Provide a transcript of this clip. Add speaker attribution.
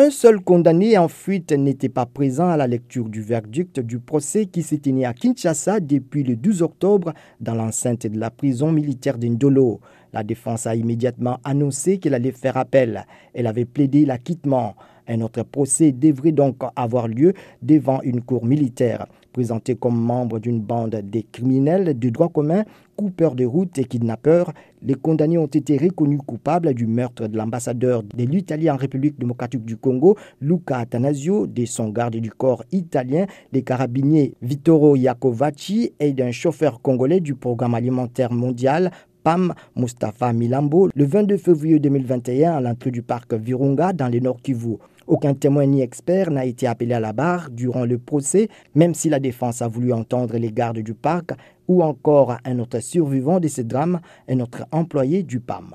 Speaker 1: Un seul condamné en fuite n'était pas présent à la lecture du verdict du procès qui s'est tenu à Kinshasa depuis le 12 octobre dans l'enceinte de la prison militaire d'Indolo. La défense a immédiatement annoncé qu'elle allait faire appel. Elle avait plaidé l'acquittement. Un autre procès devrait donc avoir lieu devant une cour militaire. Présenté comme membre d'une bande des criminels de droit commun, coupeurs de route et kidnappeurs, les condamnés ont été reconnus coupables du meurtre de l'ambassadeur de l'Italie en République démocratique du Congo, Luca Atanasio, de son garde du corps italien, des carabiniers Vittoro Iacovacci et d'un chauffeur congolais du programme alimentaire mondial PAM, Mustafa Milambo, le 22 février 2021 à l'entrée du parc Virunga dans le Nord Kivu. Aucun témoin ni expert n'a été appelé à la barre durant le procès, même si la défense a voulu entendre les gardes du parc ou encore un autre survivant de ce drame, un autre employé du PAM.